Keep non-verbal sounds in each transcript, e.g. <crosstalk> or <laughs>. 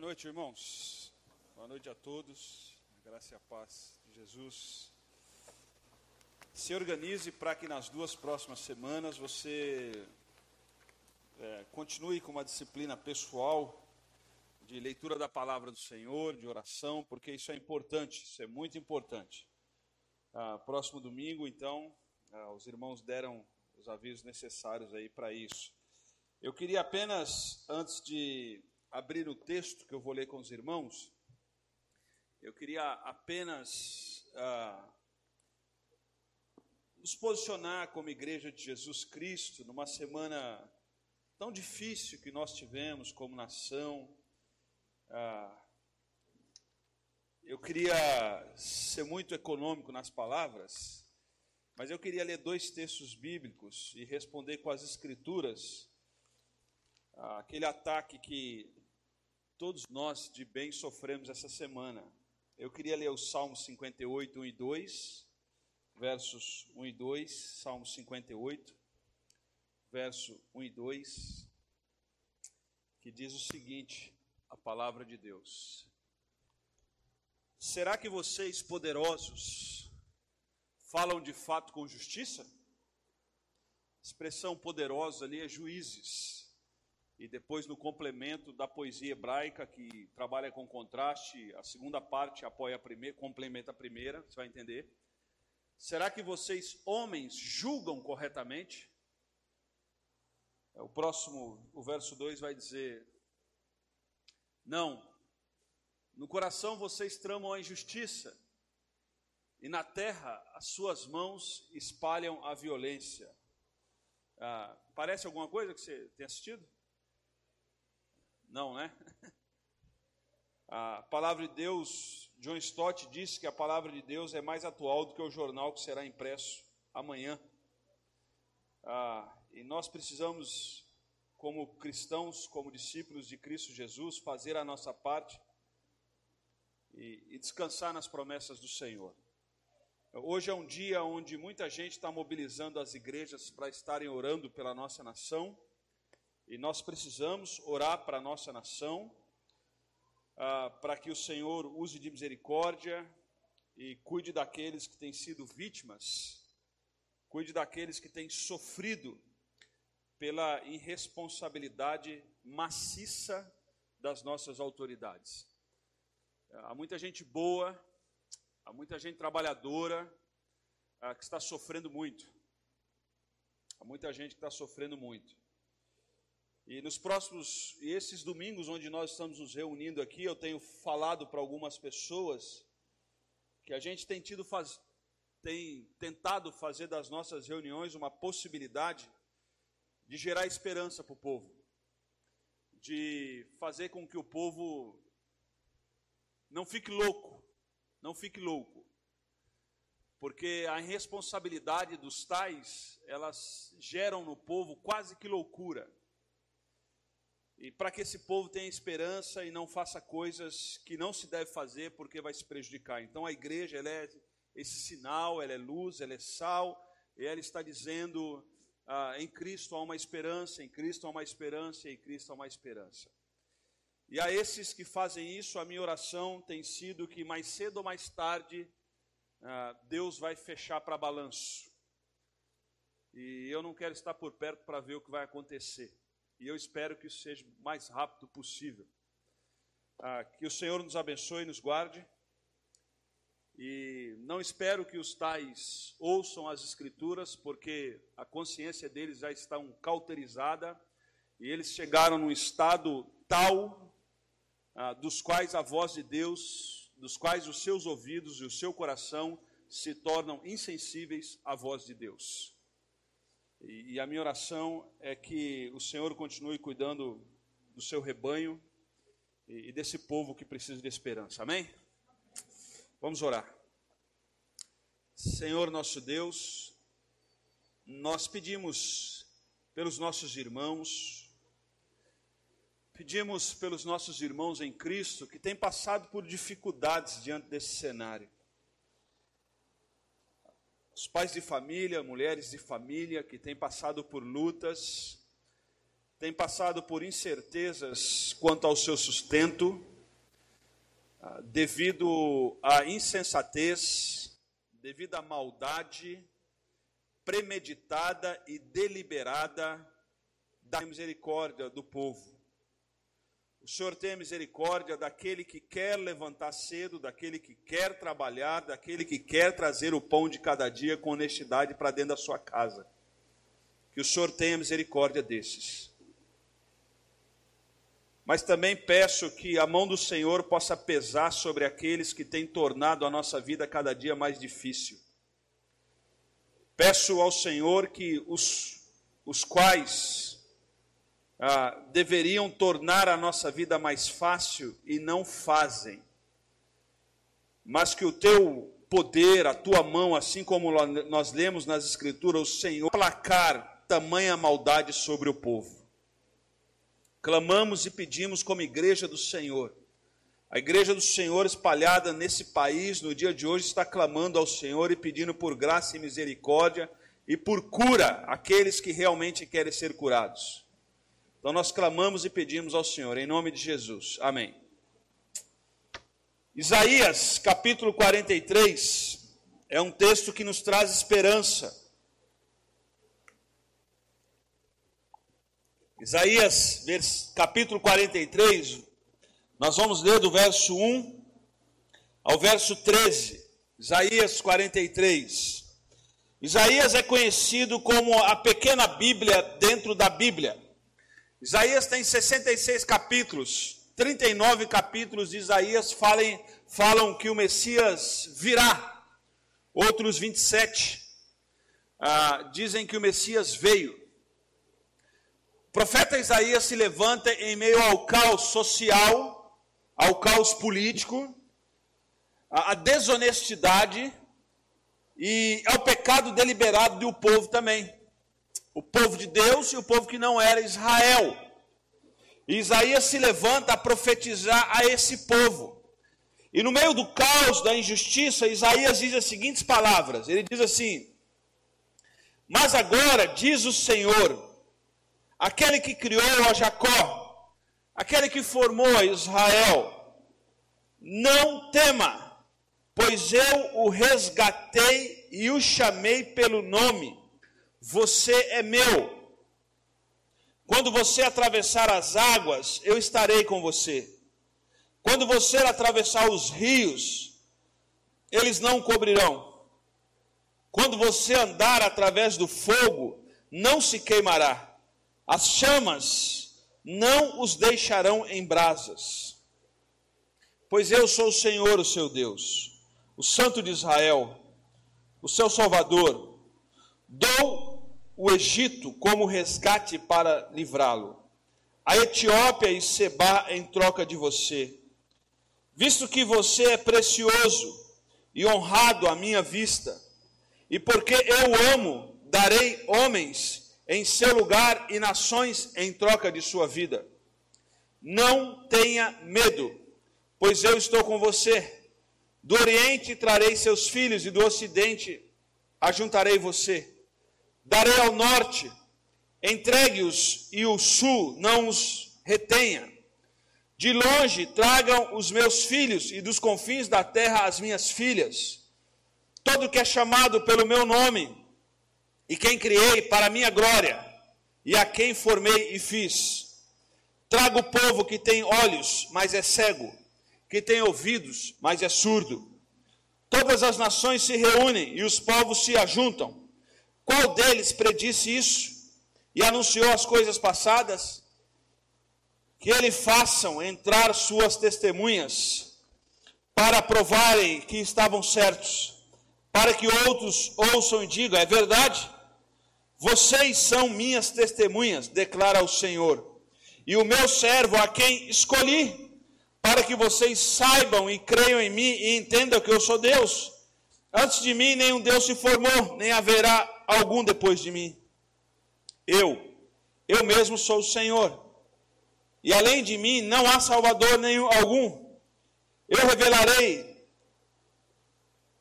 noite, irmãos. Boa noite a todos. A graça e a paz de Jesus. Se organize para que nas duas próximas semanas você é, continue com uma disciplina pessoal de leitura da palavra do Senhor, de oração, porque isso é importante, isso é muito importante. Ah, próximo domingo, então, ah, os irmãos deram os avisos necessários aí para isso. Eu queria apenas, antes de abrir o texto que eu vou ler com os irmãos, eu queria apenas ah, nos posicionar como Igreja de Jesus Cristo numa semana tão difícil que nós tivemos como nação. Ah, eu queria ser muito econômico nas palavras, mas eu queria ler dois textos bíblicos e responder com as Escrituras aquele ataque que todos nós de bem sofremos essa semana. Eu queria ler o Salmo 58, 1 e 2, versos 1 e 2, Salmo 58, verso 1 e 2, que diz o seguinte: a palavra de Deus. Será que vocês, poderosos, falam de fato com justiça? A expressão poderosa ali é juízes e depois no complemento da poesia hebraica, que trabalha com contraste, a segunda parte apoia a primeira, complementa a primeira, você vai entender. Será que vocês, homens, julgam corretamente? O próximo, o verso 2 vai dizer: Não, no coração vocês tramam a injustiça, e na terra as suas mãos espalham a violência. Ah, parece alguma coisa que você tem assistido? Não, né? <laughs> A palavra de Deus, John Stott disse que a palavra de Deus é mais atual do que o jornal que será impresso amanhã. Ah, e nós precisamos, como cristãos, como discípulos de Cristo Jesus, fazer a nossa parte e, e descansar nas promessas do Senhor. Hoje é um dia onde muita gente está mobilizando as igrejas para estarem orando pela nossa nação e nós precisamos orar para a nossa nação, ah, para que o Senhor use de misericórdia e cuide daqueles que têm sido vítimas, cuide daqueles que têm sofrido pela irresponsabilidade maciça das nossas autoridades. Há muita gente boa, há muita gente trabalhadora ah, que está sofrendo muito. Há muita gente que está sofrendo muito. E nos próximos, e esses domingos onde nós estamos nos reunindo aqui, eu tenho falado para algumas pessoas que a gente tem tido faz, tem tentado fazer das nossas reuniões uma possibilidade de gerar esperança para o povo, de fazer com que o povo não fique louco, não fique louco, porque a irresponsabilidade dos tais, elas geram no povo quase que loucura e para que esse povo tenha esperança e não faça coisas que não se deve fazer porque vai se prejudicar. Então a igreja ela é esse sinal, ela é luz, ela é sal, e ela está dizendo: ah, em Cristo há uma esperança, em Cristo há uma esperança, em Cristo há uma esperança. E a esses que fazem isso, a minha oração tem sido que mais cedo ou mais tarde ah, Deus vai fechar para balanço. E eu não quero estar por perto para ver o que vai acontecer e eu espero que isso seja o mais rápido possível. Ah, que o Senhor nos abençoe e nos guarde. E não espero que os tais ouçam as Escrituras, porque a consciência deles já está um cauterizada e eles chegaram num estado tal ah, dos quais a voz de Deus, dos quais os seus ouvidos e o seu coração se tornam insensíveis à voz de Deus. E, e a minha oração é que o Senhor continue cuidando do seu rebanho e, e desse povo que precisa de esperança. Amém? Vamos orar. Senhor nosso Deus, nós pedimos pelos nossos irmãos, pedimos pelos nossos irmãos em Cristo que têm passado por dificuldades diante desse cenário os pais de família, mulheres de família que têm passado por lutas, têm passado por incertezas quanto ao seu sustento, ah, devido à insensatez, devido à maldade premeditada e deliberada da misericórdia do povo. O Senhor tem misericórdia daquele que quer levantar cedo, daquele que quer trabalhar, daquele que quer trazer o pão de cada dia com honestidade para dentro da sua casa. Que o Senhor tenha misericórdia desses. Mas também peço que a mão do Senhor possa pesar sobre aqueles que têm tornado a nossa vida cada dia mais difícil. Peço ao Senhor que os, os quais ah, deveriam tornar a nossa vida mais fácil e não fazem. Mas que o teu poder, a tua mão, assim como nós lemos nas Escrituras, o Senhor placar tamanha maldade sobre o povo. Clamamos e pedimos como igreja do Senhor. A igreja do Senhor espalhada nesse país no dia de hoje está clamando ao Senhor e pedindo por graça e misericórdia e por cura aqueles que realmente querem ser curados. Então nós clamamos e pedimos ao Senhor, em nome de Jesus. Amém. Isaías, capítulo 43, é um texto que nos traz esperança. Isaías, capítulo 43, nós vamos ler do verso 1 ao verso 13. Isaías 43. Isaías é conhecido como a pequena Bíblia dentro da Bíblia. Isaías tem 66 capítulos, 39 capítulos de Isaías falam, falam que o Messias virá, outros 27 ah, dizem que o Messias veio. O profeta Isaías se levanta em meio ao caos social, ao caos político, à desonestidade e ao pecado deliberado do povo também o povo de Deus e o povo que não era Israel. E Isaías se levanta a profetizar a esse povo. E no meio do caos, da injustiça, Isaías diz as seguintes palavras: ele diz assim: Mas agora, diz o Senhor, aquele que criou a Jacó, aquele que formou a Israel, não tema, pois eu o resgatei e o chamei pelo nome você é meu. Quando você atravessar as águas, eu estarei com você. Quando você atravessar os rios, eles não cobrirão. Quando você andar através do fogo, não se queimará. As chamas não os deixarão em brasas. Pois eu sou o Senhor, o seu Deus, o Santo de Israel, o seu Salvador. Dou o Egito como resgate para livrá-lo. A Etiópia e Seba em troca de você. Visto que você é precioso e honrado à minha vista, e porque eu amo, darei homens em seu lugar e nações em troca de sua vida. Não tenha medo, pois eu estou com você. Do Oriente trarei seus filhos, e do Ocidente ajuntarei você darei ao norte, entregue-os e o sul não os retenha. De longe tragam os meus filhos e dos confins da terra as minhas filhas. Todo que é chamado pelo meu nome e quem criei para a minha glória e a quem formei e fiz. Trago o povo que tem olhos, mas é cego, que tem ouvidos, mas é surdo. Todas as nações se reúnem e os povos se ajuntam qual deles predisse isso e anunciou as coisas passadas? Que ele façam entrar suas testemunhas para provarem que estavam certos, para que outros ouçam e digam: é verdade. Vocês são minhas testemunhas, declara o Senhor, e o meu servo a quem escolhi, para que vocês saibam e creiam em mim e entendam que eu sou Deus. Antes de mim nenhum Deus se formou, nem haverá algum depois de mim. Eu, eu mesmo sou o Senhor. E além de mim não há Salvador nenhum algum. Eu revelarei,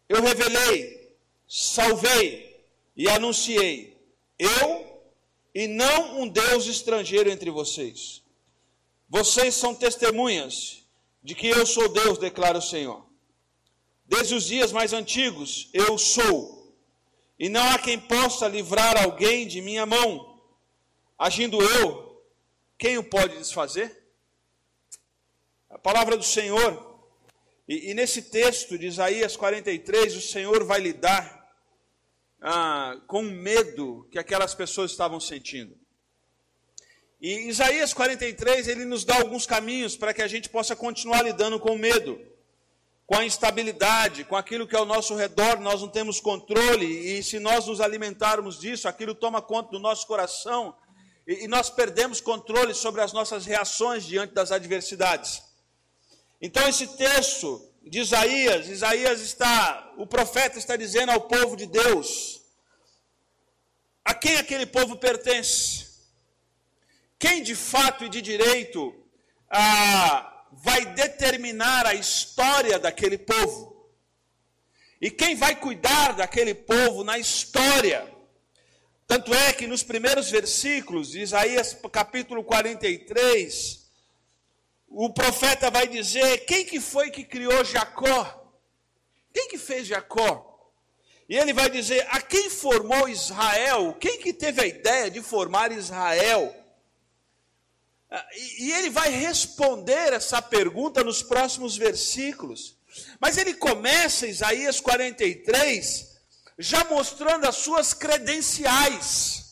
eu revelei, salvei e anunciei. Eu e não um Deus estrangeiro entre vocês. Vocês são testemunhas de que eu sou Deus, declara o Senhor. Desde os dias mais antigos, eu sou, e não há quem possa livrar alguém de minha mão. Agindo eu, quem o pode desfazer? A palavra do Senhor, e, e nesse texto de Isaías 43, o Senhor vai lidar ah, com o medo que aquelas pessoas estavam sentindo. E Isaías 43, ele nos dá alguns caminhos para que a gente possa continuar lidando com o medo, com a instabilidade, com aquilo que é ao nosso redor, nós não temos controle, e se nós nos alimentarmos disso, aquilo toma conta do nosso coração, e, e nós perdemos controle sobre as nossas reações diante das adversidades. Então, esse texto de Isaías, Isaías está, o profeta está dizendo ao povo de Deus, a quem aquele povo pertence? Quem de fato e de direito ah, vai determinar a história daquele povo? E quem vai cuidar daquele povo na história? Tanto é que nos primeiros versículos de Isaías capítulo 43, o profeta vai dizer: quem que foi que criou Jacó? Quem que fez Jacó? E ele vai dizer: a quem formou Israel? Quem que teve a ideia de formar Israel? Ah, e ele vai responder essa pergunta nos próximos versículos. Mas ele começa Isaías 43 já mostrando as suas credenciais.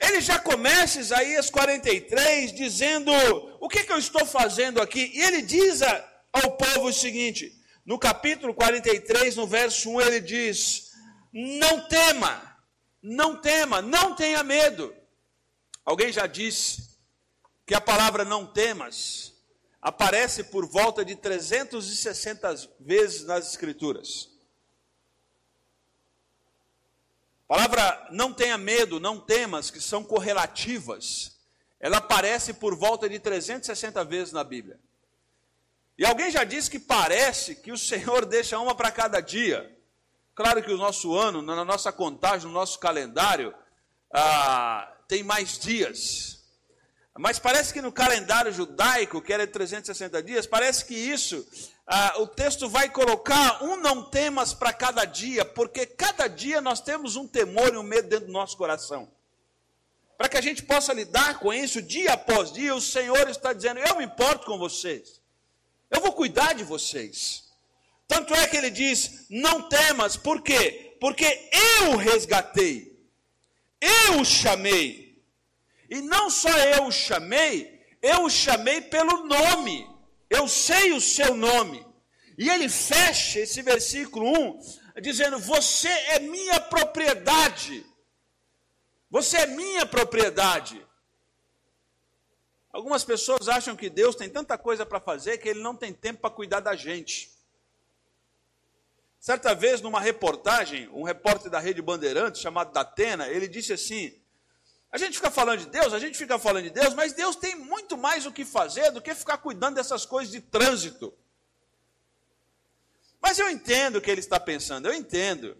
Ele já começa Isaías 43 dizendo: O que, que eu estou fazendo aqui? E ele diz ao povo o seguinte: no capítulo 43, no verso 1, ele diz: Não tema, não tema, não tenha medo. Alguém já disse que a palavra não temas aparece por volta de 360 vezes nas Escrituras. A palavra não tenha medo, não temas, que são correlativas, ela aparece por volta de 360 vezes na Bíblia. E alguém já disse que parece que o Senhor <laughs> deixa uma para cada dia. Claro que o nosso ano, na nossa contagem, no nosso calendário, ah, tem mais dias. Mas parece que no calendário judaico, que era de 360 dias, parece que isso, ah, o texto vai colocar um não temas para cada dia, porque cada dia nós temos um temor e um medo dentro do nosso coração. Para que a gente possa lidar com isso dia após dia, o Senhor está dizendo: Eu me importo com vocês, eu vou cuidar de vocês. Tanto é que ele diz: Não temas, por quê? Porque eu resgatei, eu chamei. E não só eu o chamei, eu o chamei pelo nome. Eu sei o seu nome. E ele fecha esse versículo 1 dizendo: Você é minha propriedade. Você é minha propriedade. Algumas pessoas acham que Deus tem tanta coisa para fazer que ele não tem tempo para cuidar da gente. Certa vez, numa reportagem, um repórter da Rede Bandeirantes, chamado Datena, ele disse assim: a gente fica falando de Deus, a gente fica falando de Deus, mas Deus tem muito mais o que fazer do que ficar cuidando dessas coisas de trânsito. Mas eu entendo o que ele está pensando, eu entendo.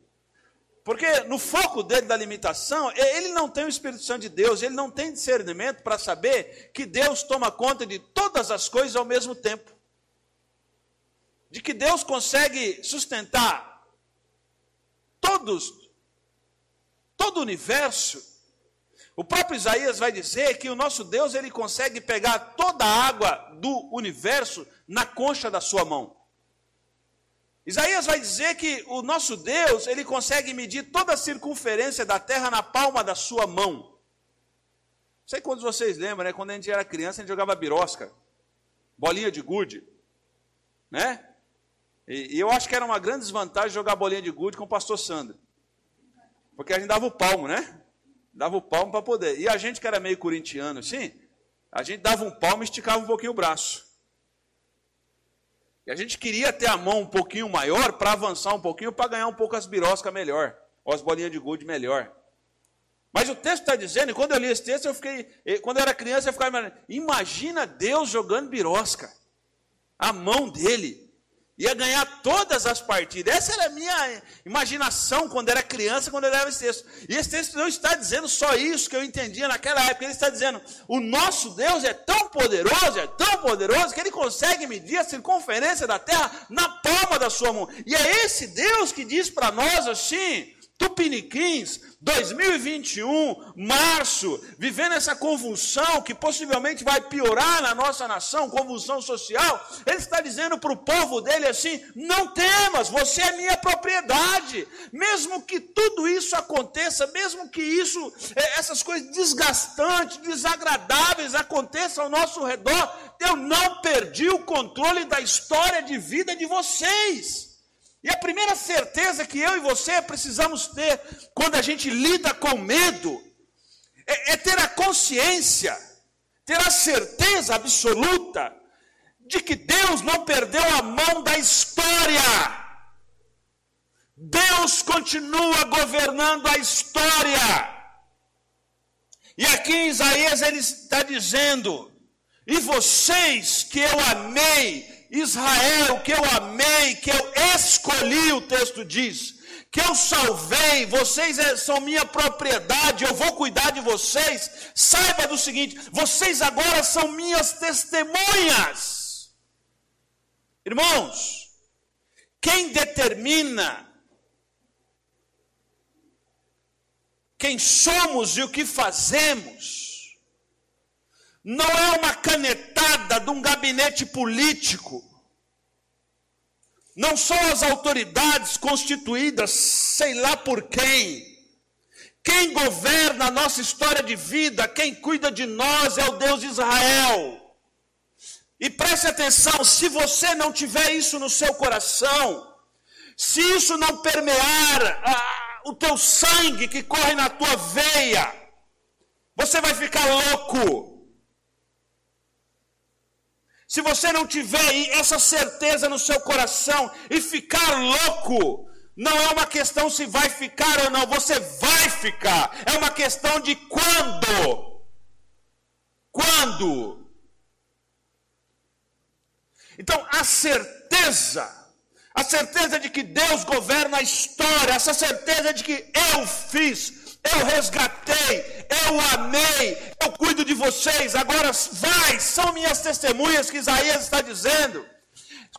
Porque no foco dele da limitação, ele não tem o Espírito Santo de Deus, ele não tem discernimento para saber que Deus toma conta de todas as coisas ao mesmo tempo. De que Deus consegue sustentar todos, todo o universo o próprio Isaías vai dizer que o nosso Deus ele consegue pegar toda a água do universo na concha da sua mão. Isaías vai dizer que o nosso Deus ele consegue medir toda a circunferência da terra na palma da sua mão. Não sei quantos vocês lembram, né? Quando a gente era criança, a gente jogava birosca, bolinha de gude, né? E, e eu acho que era uma grande desvantagem jogar bolinha de gude com o pastor Sandro. Porque a gente dava o palmo, né? Dava o palmo para poder. E a gente que era meio corintiano assim, a gente dava um palmo e esticava um pouquinho o braço. E a gente queria ter a mão um pouquinho maior para avançar um pouquinho, para ganhar um pouco as biroscas melhor, ou as bolinhas de gude melhor. Mas o texto está dizendo, e quando eu li esse texto, eu fiquei. Quando eu era criança, eu ficava imaginando. Imagina Deus jogando birosca. A mão dele. Ia ganhar todas as partidas. Essa era a minha imaginação quando era criança, quando eu leva esse texto. E esse texto não está dizendo só isso que eu entendia naquela época. Ele está dizendo: o nosso Deus é tão poderoso, é tão poderoso, que ele consegue medir a circunferência da terra na palma da sua mão. E é esse Deus que diz para nós assim: Tupiniquins, 2021, março, vivendo essa convulsão que possivelmente vai piorar na nossa nação, convulsão social, ele está dizendo para o povo dele assim: não temas, você é minha propriedade. Mesmo que tudo isso aconteça, mesmo que isso, é, essas coisas desgastantes, desagradáveis aconteçam ao nosso redor, eu não perdi o controle da história de vida de vocês. E a primeira certeza que eu e você precisamos ter quando a gente lida com medo é, é ter a consciência, ter a certeza absoluta de que Deus não perdeu a mão da história. Deus continua governando a história. E aqui em Isaías ele está dizendo: E vocês que eu amei, Israel, que eu amei, que eu escolhi, o texto diz, que eu salvei, vocês é, são minha propriedade, eu vou cuidar de vocês. Saiba do seguinte: vocês agora são minhas testemunhas. Irmãos, quem determina quem somos e o que fazemos, não é uma canetada de um gabinete político. Não são as autoridades constituídas, sei lá por quem. Quem governa a nossa história de vida, quem cuida de nós é o Deus de Israel. E preste atenção: se você não tiver isso no seu coração, se isso não permear ah, o teu sangue que corre na tua veia, você vai ficar louco. Se você não tiver essa certeza no seu coração e ficar louco, não é uma questão se vai ficar ou não, você vai ficar. É uma questão de quando. Quando? Então, a certeza, a certeza de que Deus governa a história, essa certeza de que eu fiz, eu resgatei, eu amei, eu cuido de vocês, agora vai, são minhas testemunhas que Isaías está dizendo.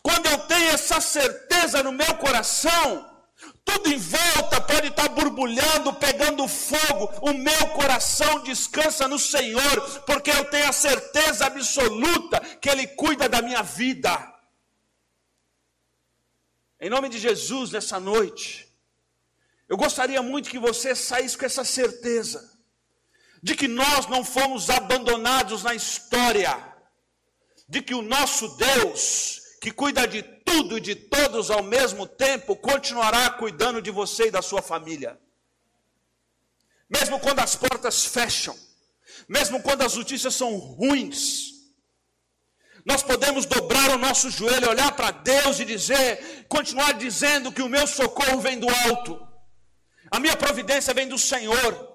Quando eu tenho essa certeza no meu coração, tudo em volta pode estar borbulhando, pegando fogo. O meu coração descansa no Senhor, porque eu tenho a certeza absoluta que Ele cuida da minha vida. Em nome de Jesus, nessa noite, eu gostaria muito que você saísse com essa certeza de que nós não fomos abandonados na história, de que o nosso Deus, que cuida de tudo e de todos ao mesmo tempo, continuará cuidando de você e da sua família. Mesmo quando as portas fecham, mesmo quando as notícias são ruins, nós podemos dobrar o nosso joelho, olhar para Deus e dizer, continuar dizendo que o meu socorro vem do alto. A minha providência vem do Senhor.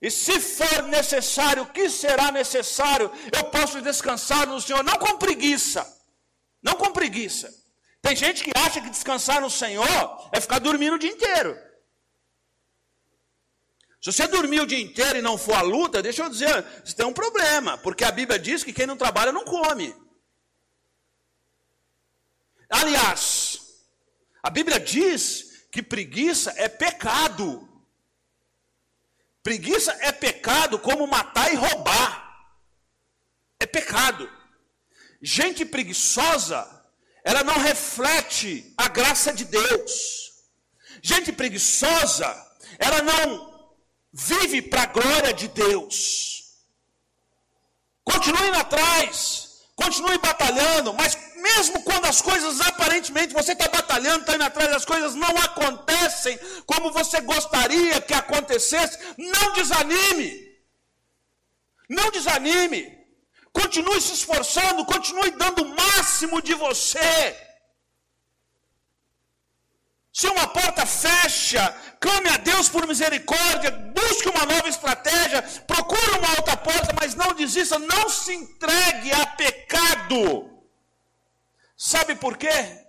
E se for necessário, o que será necessário? Eu posso descansar no Senhor, não com preguiça. Não com preguiça. Tem gente que acha que descansar no Senhor é ficar dormindo o dia inteiro. Se você dormir o dia inteiro e não for à luta, deixa eu dizer, você tem um problema, porque a Bíblia diz que quem não trabalha não come. Aliás, a Bíblia diz que preguiça é pecado. Preguiça é pecado como matar e roubar. É pecado. Gente preguiçosa, ela não reflete a graça de Deus. Gente preguiçosa, ela não vive para a glória de Deus. Continue atrás, continue batalhando, mas mesmo quando as coisas aparentemente você está batalhando, está indo atrás, as coisas não acontecem como você gostaria que acontecesse, não desanime. Não desanime. Continue se esforçando, continue dando o máximo de você. Se uma porta fecha, clame a Deus por misericórdia, busque uma nova estratégia, procure uma outra porta, mas não desista, não se entregue a pecado. Sabe por quê?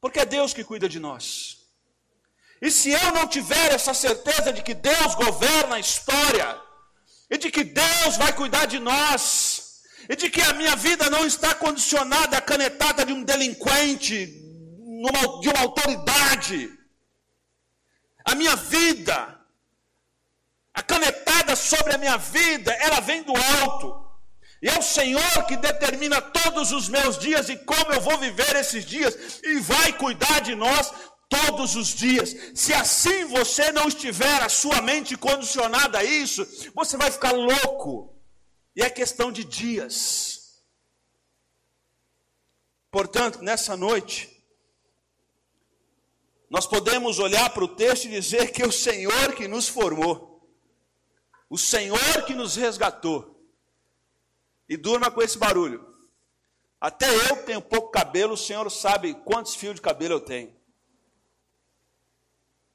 Porque é Deus que cuida de nós. E se eu não tiver essa certeza de que Deus governa a história, e de que Deus vai cuidar de nós, e de que a minha vida não está condicionada à canetada de um delinquente, de uma autoridade, a minha vida, a canetada sobre a minha vida, ela vem do alto. E é o Senhor que determina todos os meus dias e como eu vou viver esses dias, e vai cuidar de nós todos os dias. Se assim você não estiver a sua mente condicionada a isso, você vai ficar louco. E é questão de dias. Portanto, nessa noite, nós podemos olhar para o texto e dizer que é o Senhor que nos formou, o Senhor que nos resgatou. E durma com esse barulho. Até eu tenho pouco cabelo, o Senhor sabe quantos fios de cabelo eu tenho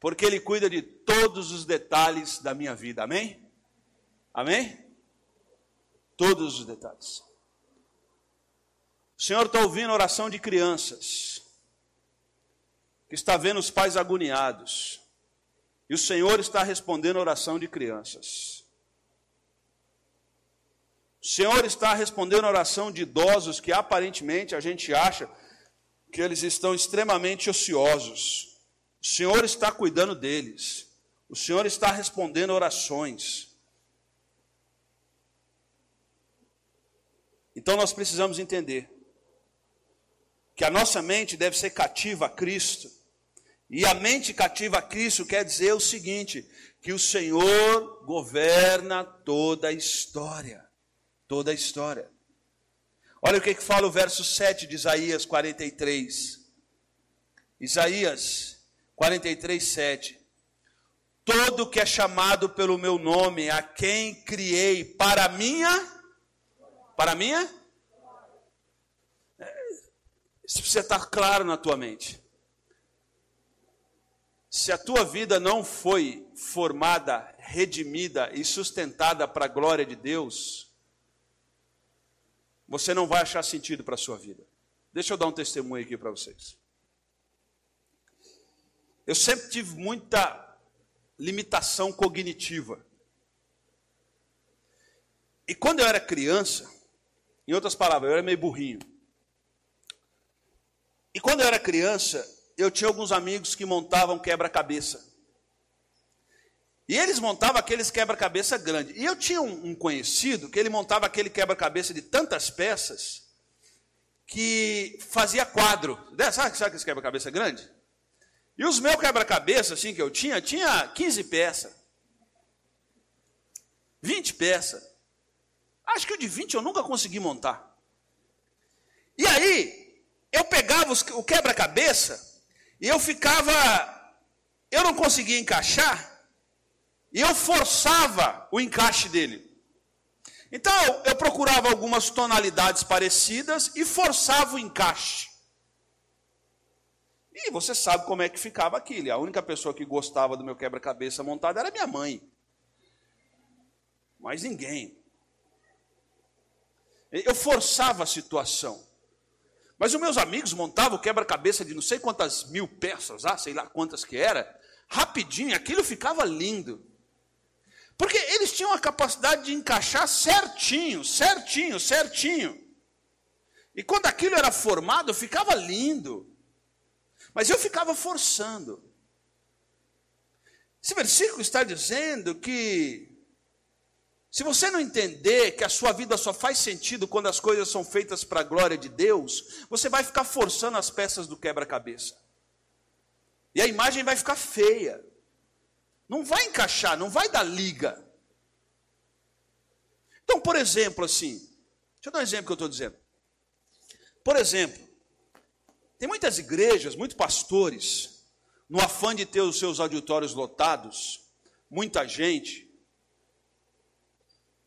porque Ele cuida de todos os detalhes da minha vida. Amém? Amém? Todos os detalhes. O Senhor está ouvindo a oração de crianças, que está vendo os pais agoniados, e o Senhor está respondendo a oração de crianças. O Senhor está respondendo a oração de idosos que aparentemente a gente acha que eles estão extremamente ociosos. O Senhor está cuidando deles. O Senhor está respondendo orações. Então nós precisamos entender que a nossa mente deve ser cativa a Cristo. E a mente cativa a Cristo quer dizer o seguinte: que o Senhor governa toda a história. Toda a história. Olha o que, que fala o verso 7 de Isaías 43. Isaías 43, 7. Todo que é chamado pelo meu nome, a quem criei para minha, para minha, é, isso precisa estar claro na tua mente. Se a tua vida não foi formada, redimida e sustentada para a glória de Deus, você não vai achar sentido para a sua vida. Deixa eu dar um testemunho aqui para vocês. Eu sempre tive muita limitação cognitiva. E quando eu era criança, em outras palavras, eu era meio burrinho. E quando eu era criança, eu tinha alguns amigos que montavam quebra-cabeça. E eles montavam aqueles quebra-cabeça grandes. E eu tinha um, conhecido que ele montava aquele quebra-cabeça de tantas peças que fazia quadro. Sabe, sabe aquele quebra-cabeça grande? E os meus quebra-cabeça, assim, que eu tinha, tinha 15 peças. 20 peças. Acho que o de 20 eu nunca consegui montar. E aí, eu pegava o quebra-cabeça e eu ficava. Eu não conseguia encaixar. E eu forçava o encaixe dele. Então, eu procurava algumas tonalidades parecidas e forçava o encaixe. E você sabe como é que ficava aquilo. A única pessoa que gostava do meu quebra-cabeça montado era minha mãe. Mas ninguém. Eu forçava a situação. Mas os meus amigos montavam quebra-cabeça de não sei quantas mil peças, ah, sei lá quantas que era. Rapidinho, aquilo ficava lindo. Porque eles tinham a capacidade de encaixar certinho, certinho, certinho. E quando aquilo era formado, ficava lindo. Mas eu ficava forçando. Esse versículo está dizendo que se você não entender que a sua vida só faz sentido quando as coisas são feitas para a glória de Deus, você vai ficar forçando as peças do quebra-cabeça. E a imagem vai ficar feia. Não vai encaixar, não vai dar liga. Então, por exemplo, assim, deixa eu dar um exemplo que eu estou dizendo. Por exemplo, tem muitas igrejas, muitos pastores, no afã de ter os seus auditórios lotados, muita gente,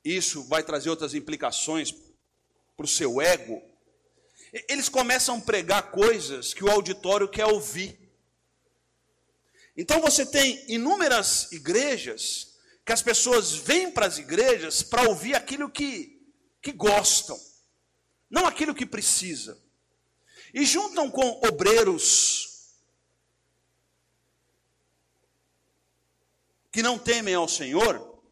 isso vai trazer outras implicações para o seu ego. Eles começam a pregar coisas que o auditório quer ouvir. Então você tem inúmeras igrejas que as pessoas vêm para as igrejas para ouvir aquilo que, que gostam, não aquilo que precisa. e juntam com obreiros que não temem ao Senhor,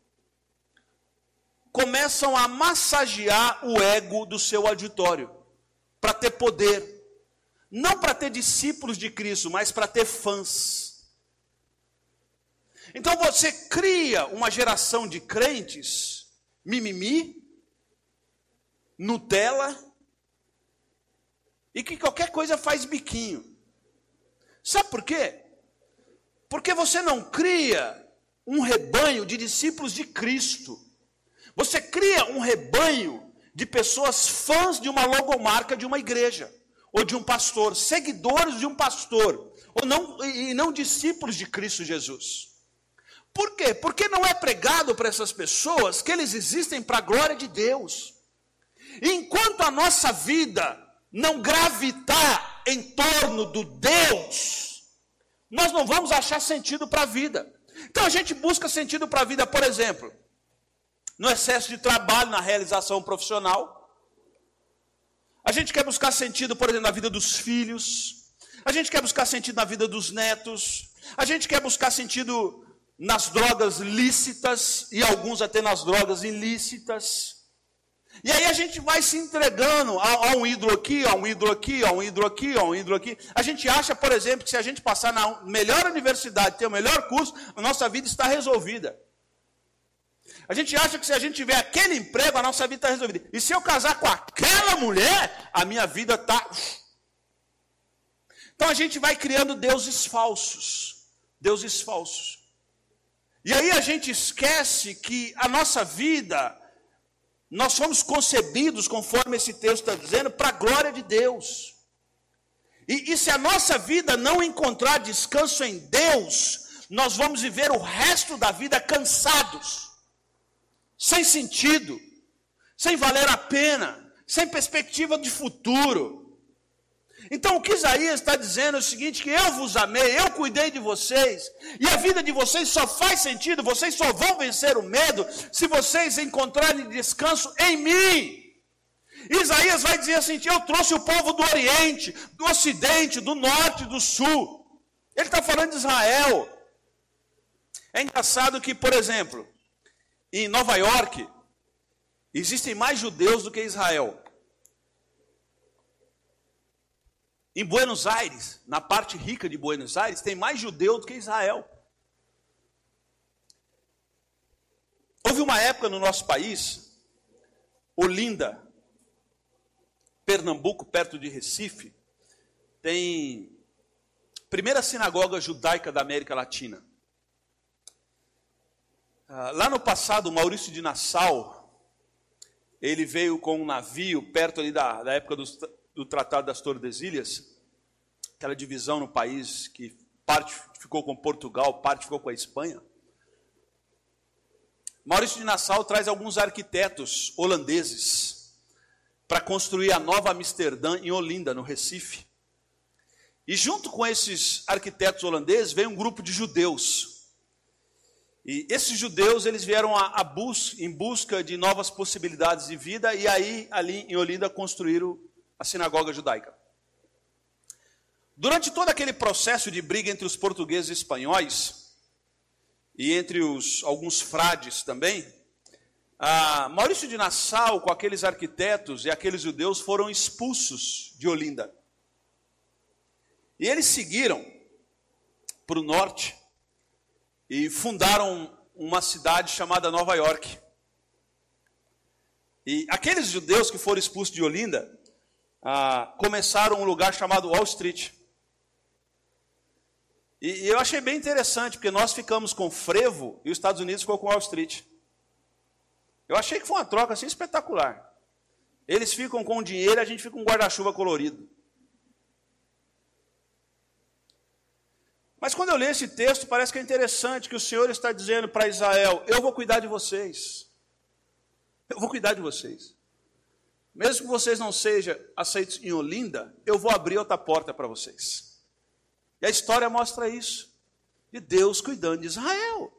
começam a massagear o ego do seu auditório, para ter poder, não para ter discípulos de Cristo, mas para ter fãs. Então você cria uma geração de crentes, mimimi, Nutella, e que qualquer coisa faz biquinho. Sabe por quê? Porque você não cria um rebanho de discípulos de Cristo. Você cria um rebanho de pessoas fãs de uma logomarca de uma igreja, ou de um pastor, seguidores de um pastor, ou não, e não discípulos de Cristo Jesus. Por quê? Porque não é pregado para essas pessoas que eles existem para a glória de Deus. Enquanto a nossa vida não gravitar em torno do Deus, nós não vamos achar sentido para a vida. Então a gente busca sentido para a vida, por exemplo, no excesso de trabalho, na realização profissional. A gente quer buscar sentido, por exemplo, na vida dos filhos. A gente quer buscar sentido na vida dos netos. A gente quer buscar sentido nas drogas lícitas e alguns até nas drogas ilícitas. E aí a gente vai se entregando a, a, um ídolo aqui, a um ídolo aqui, a um ídolo aqui, a um ídolo aqui. A gente acha, por exemplo, que se a gente passar na melhor universidade, ter o melhor curso, a nossa vida está resolvida. A gente acha que se a gente tiver aquele emprego, a nossa vida está resolvida. E se eu casar com aquela mulher, a minha vida está. Então a gente vai criando deuses falsos. Deuses falsos. E aí a gente esquece que a nossa vida, nós fomos concebidos, conforme esse texto está dizendo, para a glória de Deus. E, e se a nossa vida não encontrar descanso em Deus, nós vamos viver o resto da vida cansados sem sentido, sem valer a pena, sem perspectiva de futuro. Então o que Isaías está dizendo é o seguinte: que eu vos amei, eu cuidei de vocês, e a vida de vocês só faz sentido, vocês só vão vencer o medo se vocês encontrarem descanso em mim. Isaías vai dizer assim: eu trouxe o povo do Oriente, do Ocidente, do Norte, do Sul. Ele está falando de Israel. É engraçado que, por exemplo, em Nova York, existem mais judeus do que Israel. Em Buenos Aires, na parte rica de Buenos Aires, tem mais judeu do que Israel. Houve uma época no nosso país, Olinda, Pernambuco, perto de Recife, tem primeira sinagoga judaica da América Latina. Ah, lá no passado, Maurício de Nassau, ele veio com um navio perto ali da, da época do, do Tratado das Tordesilhas, aquela divisão no país que parte ficou com Portugal, parte ficou com a Espanha. Maurício de Nassau traz alguns arquitetos holandeses para construir a nova Amsterdã em Olinda, no Recife. E junto com esses arquitetos holandeses veio um grupo de judeus e esses judeus, eles vieram a, a bus, em busca de novas possibilidades de vida, e aí, ali em Olinda, construíram a sinagoga judaica. Durante todo aquele processo de briga entre os portugueses e espanhóis, e entre os, alguns frades também, Maurício de Nassau, com aqueles arquitetos e aqueles judeus, foram expulsos de Olinda. E eles seguiram para o norte, e fundaram uma cidade chamada Nova York. E aqueles judeus que foram expulsos de Olinda começaram um lugar chamado Wall Street. E, e eu achei bem interessante, porque nós ficamos com frevo e os Estados Unidos ficou com Wall Street. Eu achei que foi uma troca assim espetacular. Eles ficam com dinheiro a gente fica com um guarda-chuva colorido. Mas quando eu leio esse texto, parece que é interessante que o Senhor está dizendo para Israel: Eu vou cuidar de vocês. Eu vou cuidar de vocês. Mesmo que vocês não sejam aceitos em Olinda, eu vou abrir outra porta para vocês. E a história mostra isso. De Deus cuidando de Israel.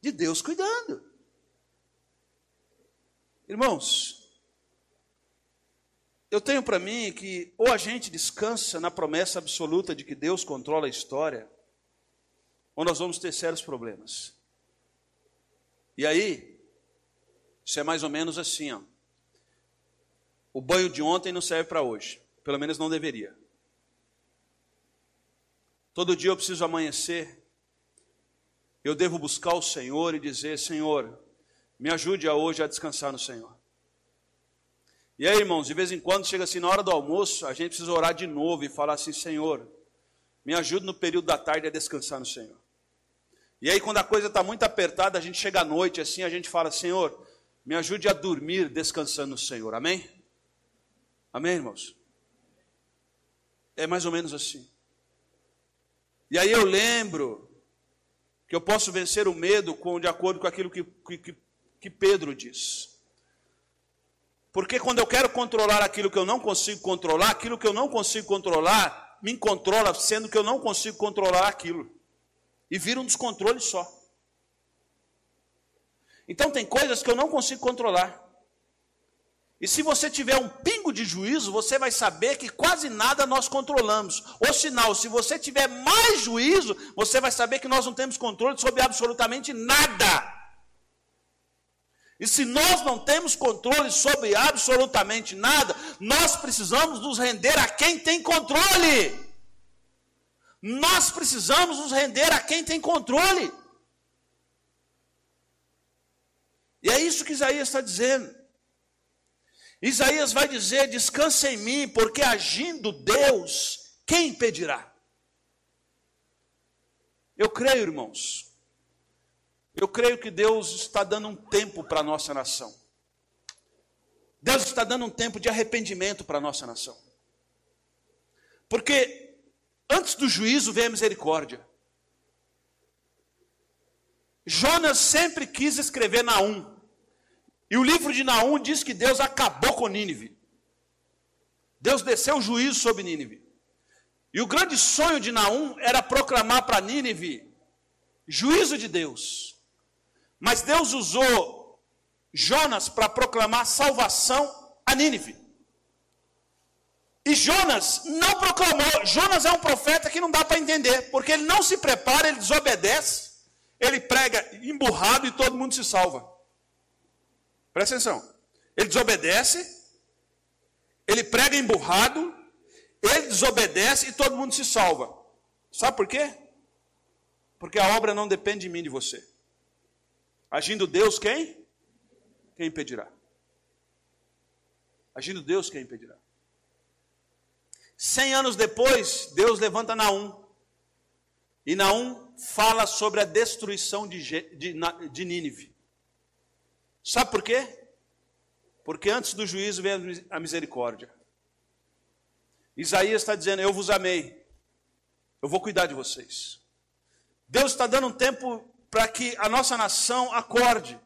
De Deus cuidando. Irmãos, eu tenho para mim que ou a gente descansa na promessa absoluta de que Deus controla a história, ou nós vamos ter sérios problemas. E aí, isso é mais ou menos assim, ó. O banho de ontem não serve para hoje, pelo menos não deveria. Todo dia eu preciso amanhecer, eu devo buscar o Senhor e dizer: Senhor, me ajude a hoje a descansar no Senhor. E aí, irmãos, de vez em quando chega assim na hora do almoço, a gente precisa orar de novo e falar assim: Senhor, me ajude no período da tarde a descansar no Senhor. E aí, quando a coisa está muito apertada, a gente chega à noite assim, a gente fala: Senhor, me ajude a dormir descansando no Senhor. Amém? Amém, irmãos? É mais ou menos assim. E aí eu lembro que eu posso vencer o medo com, de acordo com aquilo que, que, que Pedro diz. Porque quando eu quero controlar aquilo que eu não consigo controlar, aquilo que eu não consigo controlar me controla, sendo que eu não consigo controlar aquilo. E vira um descontrole só. Então tem coisas que eu não consigo controlar. E se você tiver um pingo de juízo, você vai saber que quase nada nós controlamos. Ou sinal, se você tiver mais juízo, você vai saber que nós não temos controle sobre absolutamente nada. E se nós não temos controle sobre absolutamente nada, nós precisamos nos render a quem tem controle. Nós precisamos nos render a quem tem controle. E é isso que Isaías está dizendo. Isaías vai dizer: descansa em mim, porque agindo Deus, quem impedirá? Eu creio, irmãos, eu creio que Deus está dando um tempo para a nossa nação. Deus está dando um tempo de arrependimento para a nossa nação. Porque antes do juízo vem a misericórdia. Jonas sempre quis escrever Naum. E o livro de Naum diz que Deus acabou com Nínive. Deus desceu o juízo sobre Nínive. E o grande sonho de Naum era proclamar para Nínive juízo de Deus. Mas Deus usou Jonas para proclamar salvação a Nínive. E Jonas não proclamou. Jonas é um profeta que não dá para entender, porque ele não se prepara, ele desobedece, ele prega emburrado e todo mundo se salva. Presta atenção. Ele desobedece, ele prega emburrado, ele desobedece e todo mundo se salva. Sabe por quê? Porque a obra não depende de mim de você. Agindo Deus, quem? Quem impedirá? Agindo Deus, quem impedirá? Cem anos depois, Deus levanta Naum. E Naum fala sobre a destruição de, de, de Nínive. Sabe por quê? Porque antes do juízo vem a misericórdia. Isaías está dizendo: Eu vos amei, eu vou cuidar de vocês. Deus está dando um tempo para que a nossa nação acorde.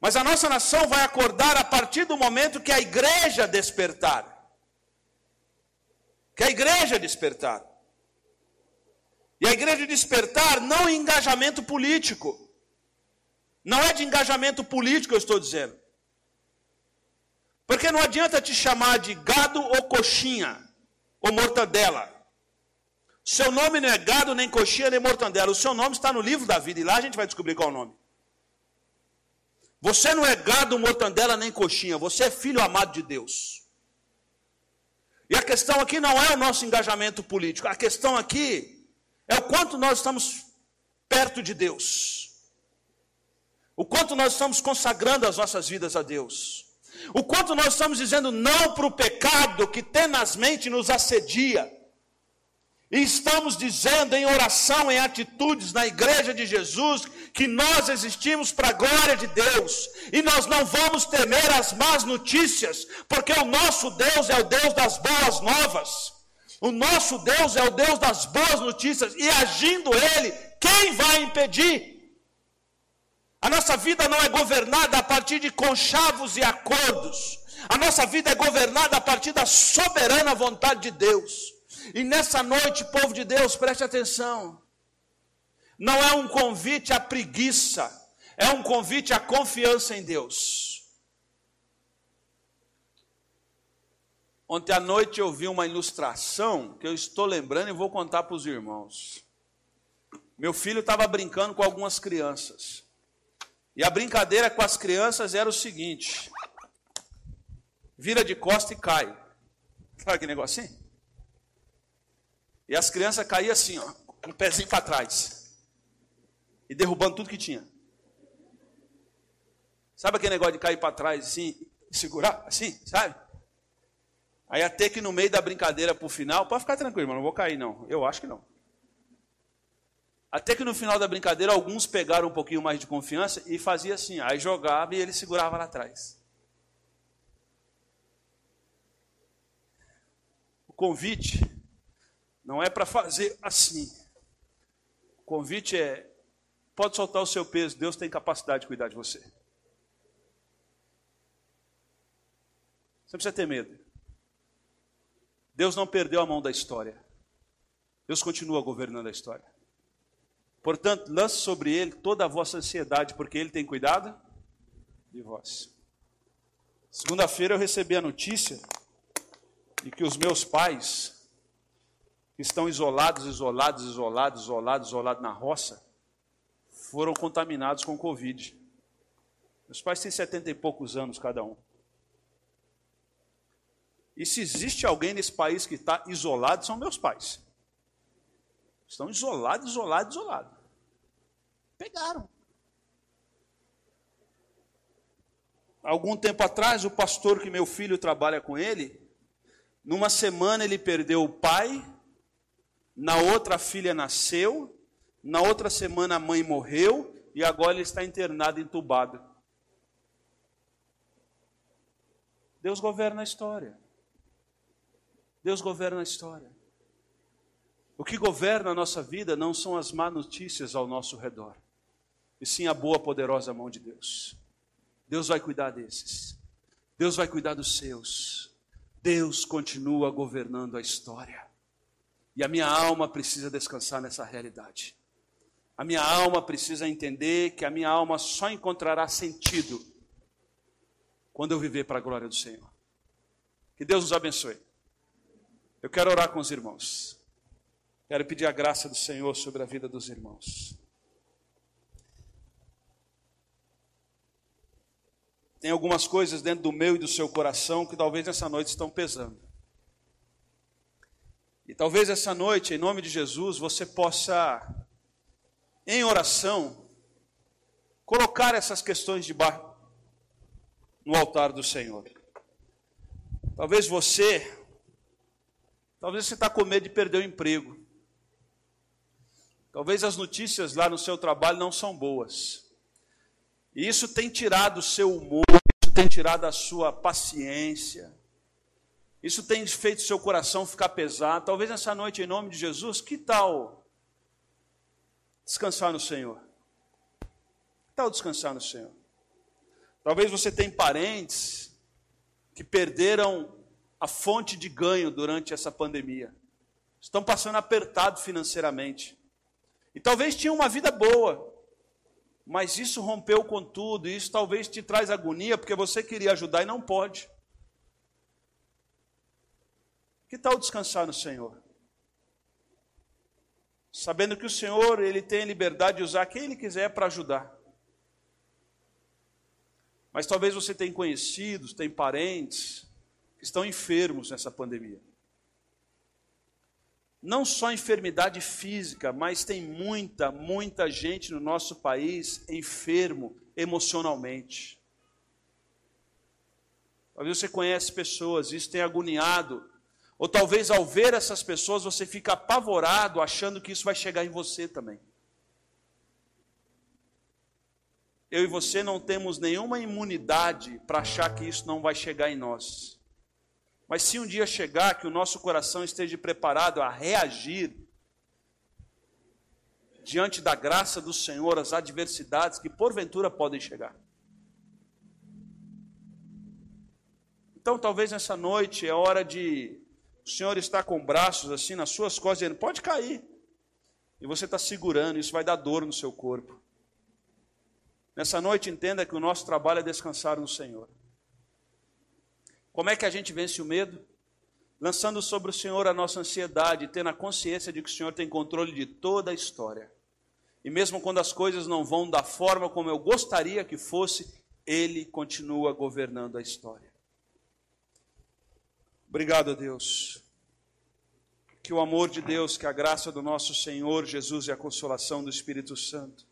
Mas a nossa nação vai acordar a partir do momento que a igreja despertar. Que a igreja despertar. E a igreja despertar não em engajamento político. Não é de engajamento político, eu estou dizendo. Porque não adianta te chamar de gado ou coxinha, ou mortadela. Seu nome não é gado, nem coxinha, nem mortandela. O seu nome está no livro da vida, e lá a gente vai descobrir qual é o nome. Você não é gado, mortandela, nem coxinha. Você é filho amado de Deus. E a questão aqui não é o nosso engajamento político. A questão aqui é o quanto nós estamos perto de Deus. O quanto nós estamos consagrando as nossas vidas a Deus. O quanto nós estamos dizendo não para o pecado que tenazmente nos assedia. E estamos dizendo em oração, em atitudes na igreja de Jesus, que nós existimos para a glória de Deus. E nós não vamos temer as más notícias, porque o nosso Deus é o Deus das boas novas. O nosso Deus é o Deus das boas notícias. E agindo Ele, quem vai impedir? A nossa vida não é governada a partir de conchavos e acordos. A nossa vida é governada a partir da soberana vontade de Deus. E nessa noite, povo de Deus, preste atenção. Não é um convite à preguiça, é um convite à confiança em Deus. Ontem à noite eu vi uma ilustração que eu estou lembrando e vou contar para os irmãos. Meu filho estava brincando com algumas crianças. E a brincadeira com as crianças era o seguinte: vira de costa e cai. Sabe que negocinho? E as crianças caíam assim, ó, com o pezinho para trás. E derrubando tudo que tinha. Sabe aquele negócio de cair para trás assim, segurar assim, sabe? Aí até que no meio da brincadeira para o final, pode ficar tranquilo, mas não vou cair não. Eu acho que não. Até que no final da brincadeira, alguns pegaram um pouquinho mais de confiança e fazia assim. Aí jogava e ele segurava lá atrás. O convite não é para fazer assim. O convite é: pode soltar o seu peso, Deus tem capacidade de cuidar de você. Você precisa ter medo. Deus não perdeu a mão da história. Deus continua governando a história. Portanto, lance sobre ele toda a vossa ansiedade, porque ele tem cuidado de vós. Segunda-feira eu recebi a notícia de que os meus pais, que estão isolados, isolados, isolados, isolados, isolados na roça, foram contaminados com Covid. Meus pais têm setenta e poucos anos cada um. E se existe alguém nesse país que está isolado, são meus pais. Estão isolados, isolados, isolados. Pegaram. Algum tempo atrás, o pastor que meu filho trabalha com ele, numa semana ele perdeu o pai, na outra a filha nasceu, na outra semana a mãe morreu e agora ele está internado, entubado. Deus governa a história. Deus governa a história. O que governa a nossa vida não são as má notícias ao nosso redor, e sim a boa, poderosa mão de Deus. Deus vai cuidar desses. Deus vai cuidar dos seus. Deus continua governando a história. E a minha alma precisa descansar nessa realidade. A minha alma precisa entender que a minha alma só encontrará sentido quando eu viver para a glória do Senhor. Que Deus nos abençoe. Eu quero orar com os irmãos. Quero pedir a graça do Senhor sobre a vida dos irmãos. Tem algumas coisas dentro do meu e do seu coração que talvez nessa noite estão pesando. E talvez essa noite, em nome de Jesus, você possa, em oração, colocar essas questões de bar no altar do Senhor. Talvez você Talvez você está com medo de perder o emprego. Talvez as notícias lá no seu trabalho não são boas. E isso tem tirado o seu humor, isso tem tirado a sua paciência. Isso tem feito seu coração ficar pesado. Talvez nessa noite, em nome de Jesus, que tal descansar no Senhor? Que tal descansar no Senhor? Talvez você tenha parentes que perderam a fonte de ganho durante essa pandemia. Estão passando apertado financeiramente. E talvez tinham uma vida boa, mas isso rompeu com tudo, e isso talvez te traz agonia, porque você queria ajudar e não pode. Que tal descansar no Senhor? Sabendo que o Senhor, Ele tem liberdade de usar quem Ele quiser para ajudar. Mas talvez você tenha conhecidos, tem parentes, estão enfermos nessa pandemia. Não só enfermidade física, mas tem muita, muita gente no nosso país enfermo emocionalmente. Talvez você conhece pessoas, isso tem agoniado. Ou talvez ao ver essas pessoas você fica apavorado, achando que isso vai chegar em você também. Eu e você não temos nenhuma imunidade para achar que isso não vai chegar em nós. Mas se um dia chegar que o nosso coração esteja preparado a reagir diante da graça do Senhor às adversidades que porventura podem chegar. Então, talvez nessa noite é hora de o Senhor estar com braços assim nas suas costas, dizendo: pode cair. E você está segurando, isso vai dar dor no seu corpo. Nessa noite, entenda que o nosso trabalho é descansar no Senhor. Como é que a gente vence o medo? lançando sobre o Senhor a nossa ansiedade, tendo a consciência de que o Senhor tem controle de toda a história. E mesmo quando as coisas não vão da forma como eu gostaria que fosse, Ele continua governando a história. Obrigado, Deus. Que o amor de Deus, que a graça do nosso Senhor Jesus e a consolação do Espírito Santo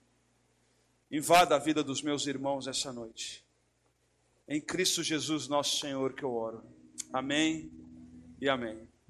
invada a vida dos meus irmãos essa noite. Em Cristo Jesus, nosso Senhor, que eu oro. Amém e amém.